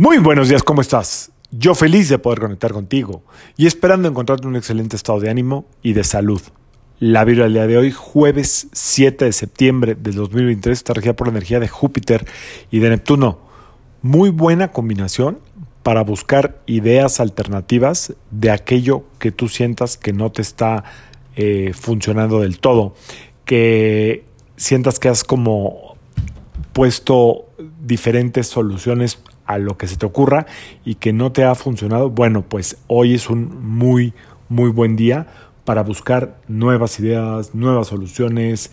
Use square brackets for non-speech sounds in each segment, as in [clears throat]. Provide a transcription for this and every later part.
Muy buenos días, ¿cómo estás? Yo feliz de poder conectar contigo y esperando encontrarte un excelente estado de ánimo y de salud. La día de hoy, jueves 7 de septiembre del 2023, está regida por la energía de Júpiter y de Neptuno. Muy buena combinación para buscar ideas alternativas de aquello que tú sientas que no te está eh, funcionando del todo, que sientas que has como puesto diferentes soluciones a lo que se te ocurra y que no te ha funcionado, bueno, pues hoy es un muy, muy buen día para buscar nuevas ideas, nuevas soluciones,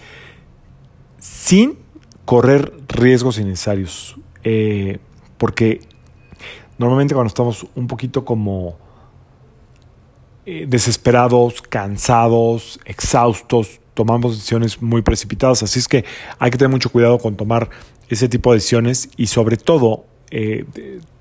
sin correr riesgos innecesarios. Eh, porque normalmente cuando estamos un poquito como eh, desesperados, cansados, exhaustos, tomamos decisiones muy precipitadas. Así es que hay que tener mucho cuidado con tomar ese tipo de decisiones y sobre todo eh,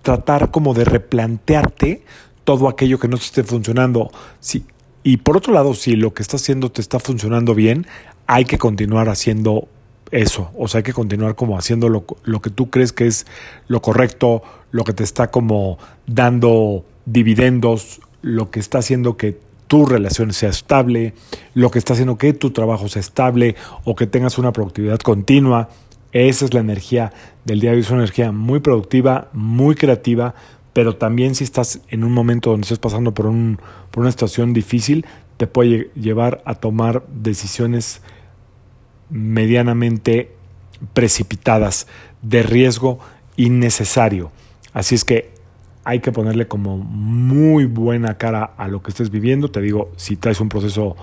tratar como de replantearte todo aquello que no te esté funcionando. Sí, y por otro lado, si lo que estás haciendo te está funcionando bien, hay que continuar haciendo eso. O sea, hay que continuar como haciendo lo, lo que tú crees que es lo correcto, lo que te está como dando dividendos, lo que está haciendo que tu relación sea estable, lo que está haciendo que tu trabajo sea estable o que tengas una productividad continua. Esa es la energía del día de hoy, es una energía muy productiva, muy creativa, pero también si estás en un momento donde estés pasando por, un, por una situación difícil, te puede llevar a tomar decisiones medianamente precipitadas, de riesgo innecesario. Así es que hay que ponerle como muy buena cara a lo que estés viviendo. Te digo, si traes un proceso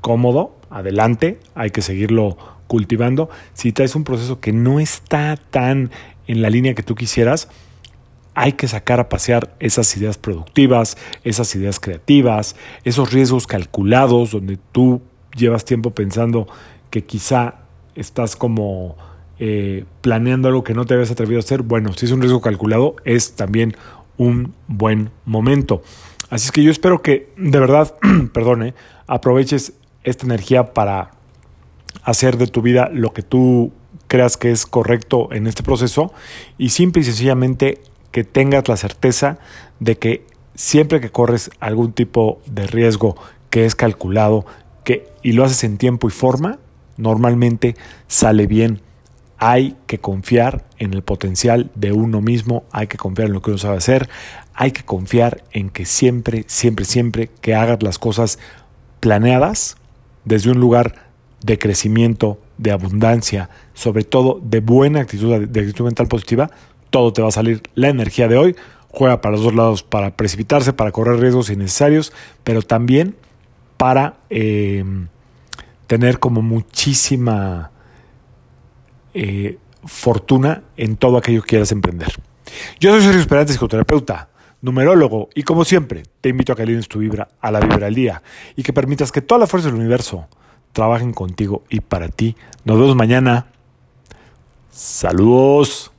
cómodo, adelante, hay que seguirlo cultivando. Si traes un proceso que no está tan en la línea que tú quisieras, hay que sacar a pasear esas ideas productivas, esas ideas creativas, esos riesgos calculados donde tú llevas tiempo pensando que quizá estás como eh, planeando algo que no te habías atrevido a hacer. Bueno, si es un riesgo calculado, es también un buen momento. Así es que yo espero que de verdad, [clears throat] perdone, aproveches esta energía para hacer de tu vida lo que tú creas que es correcto en este proceso y simple y sencillamente que tengas la certeza de que siempre que corres algún tipo de riesgo que es calculado que, y lo haces en tiempo y forma, normalmente sale bien. Hay que confiar en el potencial de uno mismo, hay que confiar en lo que uno sabe hacer, hay que confiar en que siempre, siempre, siempre que hagas las cosas planeadas desde un lugar de crecimiento, de abundancia, sobre todo de buena actitud, de actitud mental positiva, todo te va a salir. La energía de hoy juega para los dos lados, para precipitarse, para correr riesgos innecesarios, pero también para eh, tener como muchísima eh, fortuna en todo aquello que quieras emprender. Yo soy Sergio Esperantes, psicoterapeuta, numerólogo, y como siempre, te invito a que alines tu vibra a la vibra del día y que permitas que toda la fuerza del universo trabajen contigo y para ti. Nos vemos mañana. Saludos.